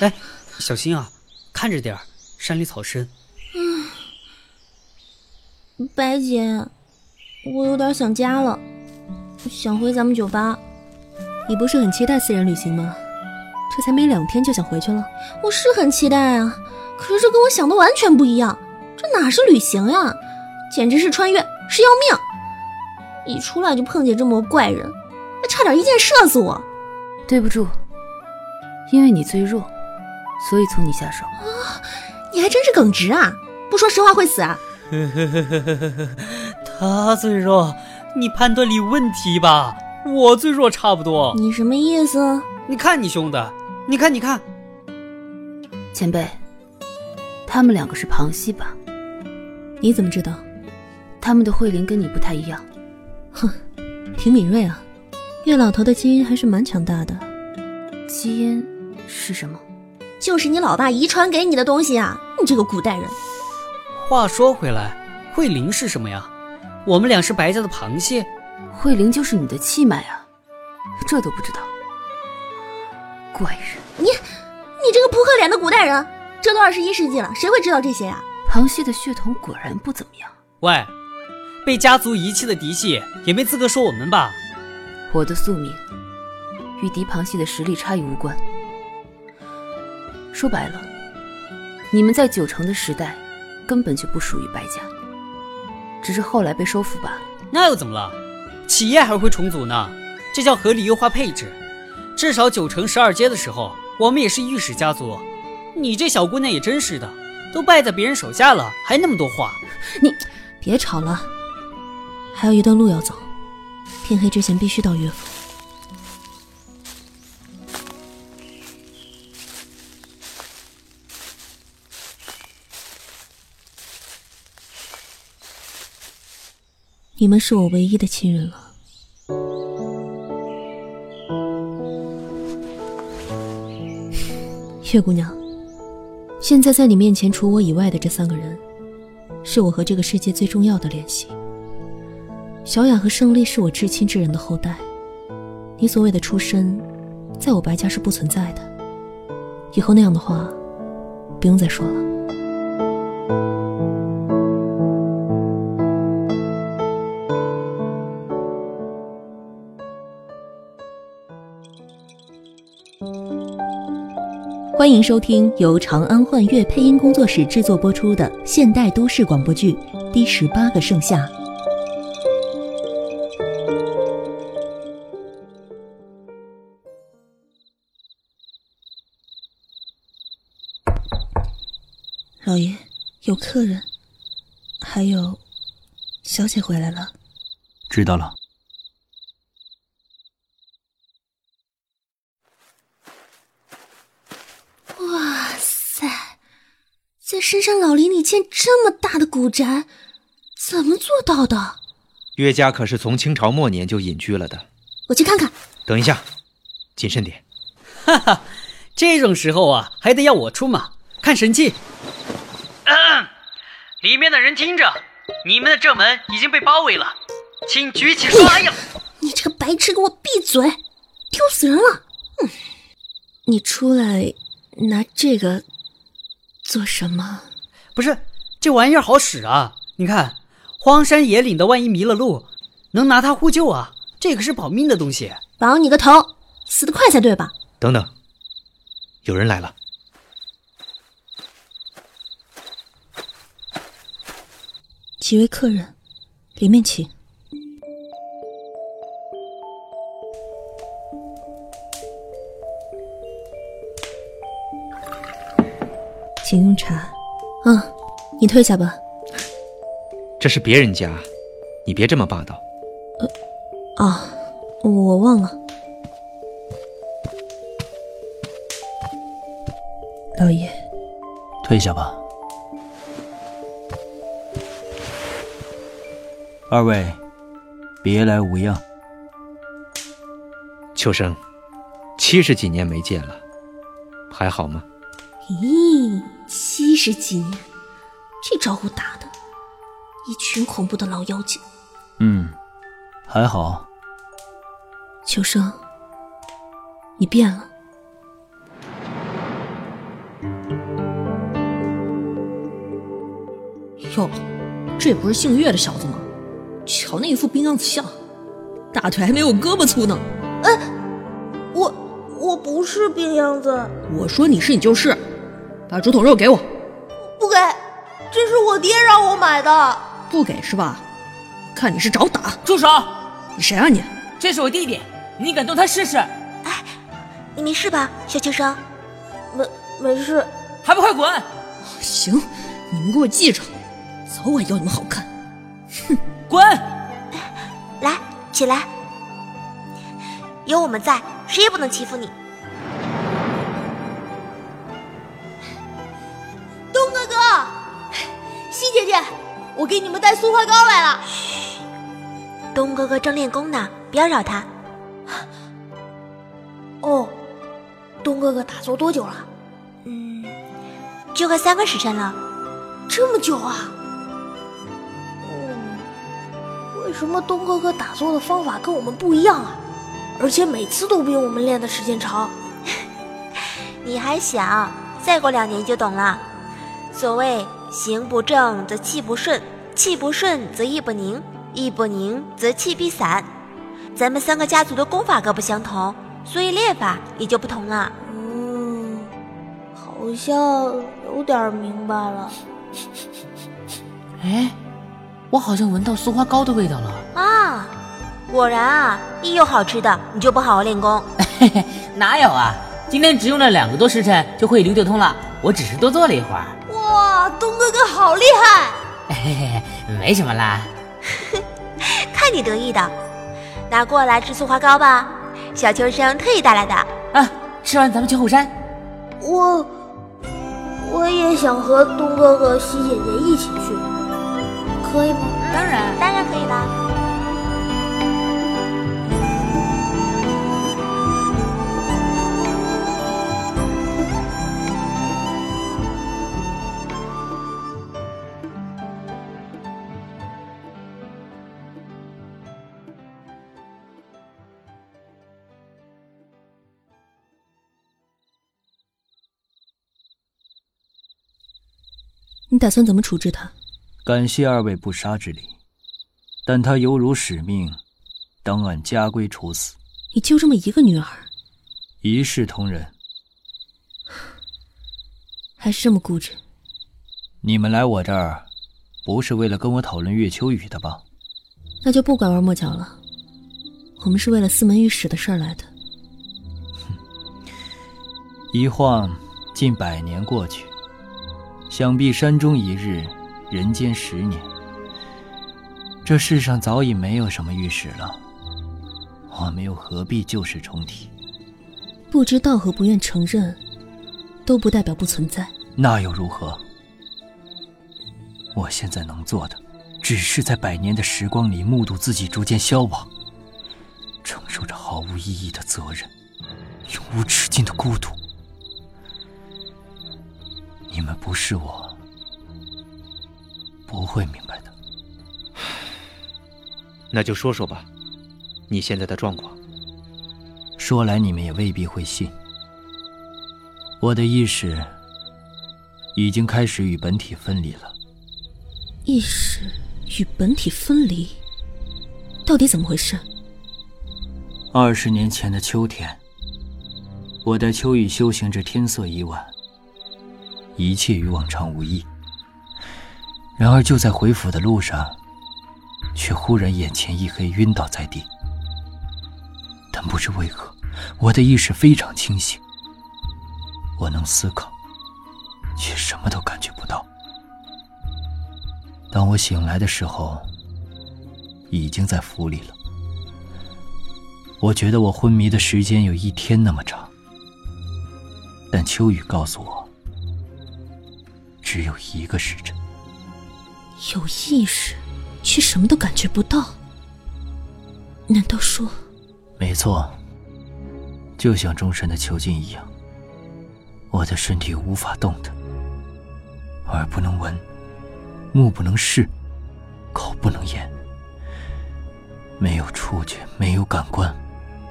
哎，小心啊，看着点儿，山里草深。嗯，白姐，我有点想家了，想回咱们酒吧。你不是很期待私人旅行吗？这才没两天就想回去了。我是很期待啊，可是这跟我想的完全不一样。这哪是旅行呀，简直是穿越，是要命！一出来就碰见这么个怪人，还差点一箭射死我。对不住，因为你最弱，所以从你下手。啊，你还真是耿直啊！不说实话会死啊？呵呵呵呵呵呵，他最弱，你判断力问题吧？我最弱差不多。你什么意思？你看你凶的，你看你看。前辈，他们两个是旁系吧？你怎么知道？他们的慧灵跟你不太一样。哼，挺敏锐啊。月老头的基因还是蛮强大的。基因是什么？就是你老爸遗传给你的东西啊！你这个古代人。话说回来，慧灵是什么呀？我们俩是白家的螃蟹。慧灵就是你的气脉啊，这都不知道。怪人，你，你这个扑克脸的古代人，这都二十一世纪了，谁会知道这些呀？螃蟹的血统果然不怎么样。喂，被家族遗弃的嫡系也没资格说我们吧？我的宿命与嫡螃蟹的实力差异无关。说白了，你们在九成的时代根本就不属于白家，只是后来被收服罢了。那又怎么了？企业还会重组呢，这叫合理优化配置。至少九成十二阶的时候，我们也是御史家族。你这小姑娘也真是的，都败在别人手下了，还那么多话。你别吵了，还有一段路要走，天黑之前必须到岳府。你们是我唯一的亲人了，月姑娘。现在在你面前，除我以外的这三个人，是我和这个世界最重要的联系。小雅和胜利是我至亲之人的后代，你所谓的出身，在我白家是不存在的。以后那样的话，不用再说了。欢迎收听由长安幻乐配音工作室制作播出的现代都市广播剧《第十八个盛夏》。老爷，有客人，还有小姐回来了。知道了。在深山老林里建这么大的古宅，怎么做到的？岳家可是从清朝末年就隐居了的。我去看看。等一下，谨慎点。哈哈，这种时候啊，还得要我出马，看神器。嗯，里面的人听着，你们的正门已经被包围了，请举起手。哎呀，你这个白痴，给我闭嘴，丢死人了！嗯，你出来拿这个。做什么？不是这玩意儿好使啊！你看，荒山野岭的，万一迷了路，能拿它呼救啊！这可是保命的东西。保你个头，死得快才对吧？等等，有人来了。几位客人，里面请。请用茶。嗯，你退下吧。这是别人家，你别这么霸道。呃，啊，我忘了。老爷，退下吧。二位，别来无恙。秋生，七十几年没见了，还好吗？咦，七十几年，这招呼打的，一群恐怖的老妖精。嗯，还好。秋生。你变了。哟，这不是姓岳的小子吗？瞧那一副冰样子相，大腿还没我胳膊粗呢。哎，我我不是冰样子，我说你是你就是。把竹筒肉给我。不给，这是我爹让我买的。不给是吧？看你是找打。住手！你谁啊你？这是我弟弟，你敢动他试试？哎你没事吧，小秋生？没没事。还不快滚！行，你们给我记着，早晚要你们好看。哼滚！来，起来。有我们在，谁也不能欺负你。我给你们带塑化膏来了。东哥哥正练功呢，不要扰他。哦，东哥哥打坐多久了？嗯，就快三个时辰了。这么久啊？嗯，为什么东哥哥打坐的方法跟我们不一样啊？而且每次都比我们练的时间长。你还小，再过两年就懂了。所谓行不正则气不顺，气不顺则意不宁，意不宁则气必散。咱们三个家族的功法各不相同，所以练法也就不同了。嗯，好像有点明白了。哎，我好像闻到苏花糕的味道了。啊，果然啊，一有好吃的你就不好好练功。嘿嘿，哪有啊？今天只用了两个多时辰就会流流通了，我只是多坐了一会儿。哇，东哥哥好厉害！嘿嘿，没什么啦。看你得意的，拿过来吃醋花糕吧，小秋生特意带来的。啊，吃完咱们去后山。我我也想和东哥哥、西姐姐一起去，可以吗？当然，当然可以啦。你打算怎么处置他？感谢二位不杀之礼，但他犹如使命，当按家规处死，你就这么一个女儿，一视同仁。还是这么固执？你们来我这儿，不是为了跟我讨论月秋雨的吧？那就不拐弯抹角了。我们是为了司门御史的事儿来的。一晃近百年过去，想必山中一日，人间十年。这世上早已没有什么御史了，我们又何必旧事重提？不知道和不愿承认，都不代表不存在。那又如何？我现在能做的，只是在百年的时光里目睹自己逐渐消亡，承受着毫无意义的责任，永无止境的孤独。你们不是我，不会明白的。那就说说吧，你现在的状况。说来你们也未必会信，我的意识已经开始与本体分离了。意识与本体分离，到底怎么回事？二十年前的秋天，我带秋雨修行至天色已晚，一切与往常无异。然而就在回府的路上，却忽然眼前一黑，晕倒在地。但不知为何，我的意识非常清醒，我能思考，却什么都感觉不到。当我醒来的时候，已经在府里了。我觉得我昏迷的时间有一天那么长，但秋雨告诉我，只有一个时辰。有意识，却什么都感觉不到。难道说？没错，就像终身的囚禁一样，我的身体无法动弹，耳不能闻，目不能视，口不能言，没有触觉，没有感官，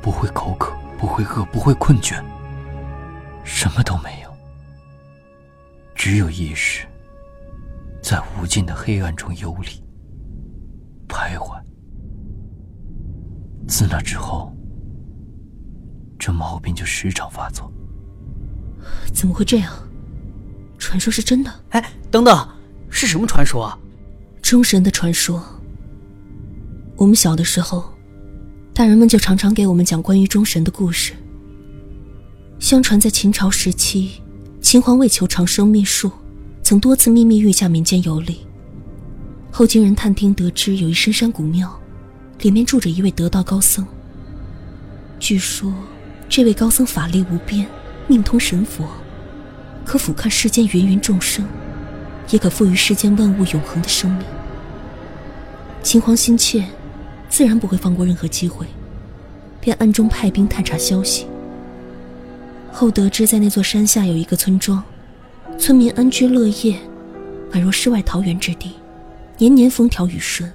不会口渴，不会饿，不会困倦，什么都没有，只有意识在无尽的黑暗中游离、徘徊。自那之后，这毛病就时常发作。怎么会这样？传说是真的？哎，等等，是什么传说啊？中神的传说。我们小的时候，大人们就常常给我们讲关于中神的故事。相传在秦朝时期，秦皇为求长生秘术，曾多次秘密御驾民间游历。后经人探听得知，有一深山古庙，里面住着一位得道高僧。据说，这位高僧法力无边，命通神佛。可俯瞰世间芸芸众生，也可赋予世间万物永恒的生命。秦皇心切，自然不会放过任何机会，便暗中派兵探查消息。后得知，在那座山下有一个村庄，村民安居乐业，宛若世外桃源之地，年年风调雨顺。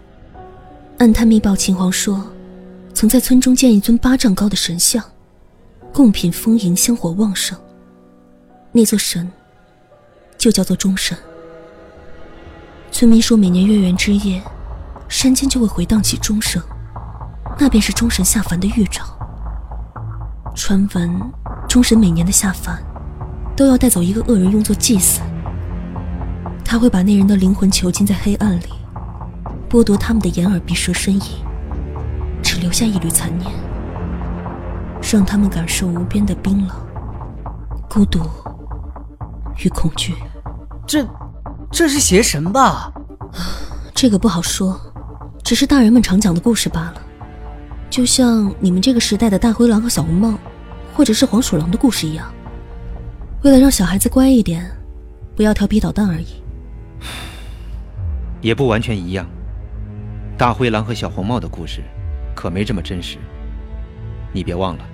暗探密报，秦皇说，曾在村中建一尊八丈高的神像，贡品丰盈，香火旺盛。那座神就叫做钟神。村民说，每年月圆之夜，山间就会回荡起钟声，那便是钟神下凡的预兆。传闻，钟神每年的下凡，都要带走一个恶人用作祭祀。他会把那人的灵魂囚禁在黑暗里，剥夺他们的眼耳鼻舌身意，只留下一缕残念，让他们感受无边的冰冷、孤独。与恐惧，这，这是邪神吧？这个不好说，只是大人们常讲的故事罢了。就像你们这个时代的大灰狼和小红帽，或者是黄鼠狼的故事一样。为了让小孩子乖一点，不要调皮捣蛋而已。也不完全一样。大灰狼和小红帽的故事，可没这么真实。你别忘了，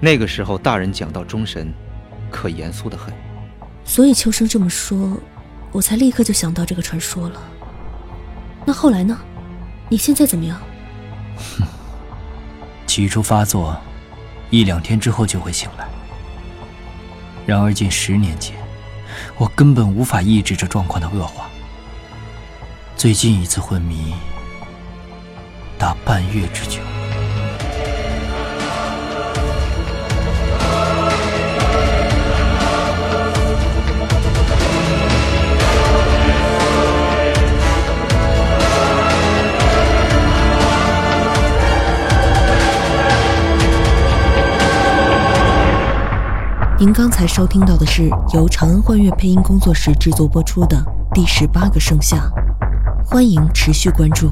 那个时候大人讲到钟神，可严肃的很。所以秋生这么说，我才立刻就想到这个传说了。那后来呢？你现在怎么样？哼，起初发作，一两天之后就会醒来。然而近十年间，我根本无法抑制这状况的恶化。最近一次昏迷，达半月之久。您刚才收听到的是由长安幻乐配音工作室制作播出的第十八个盛夏，欢迎持续关注。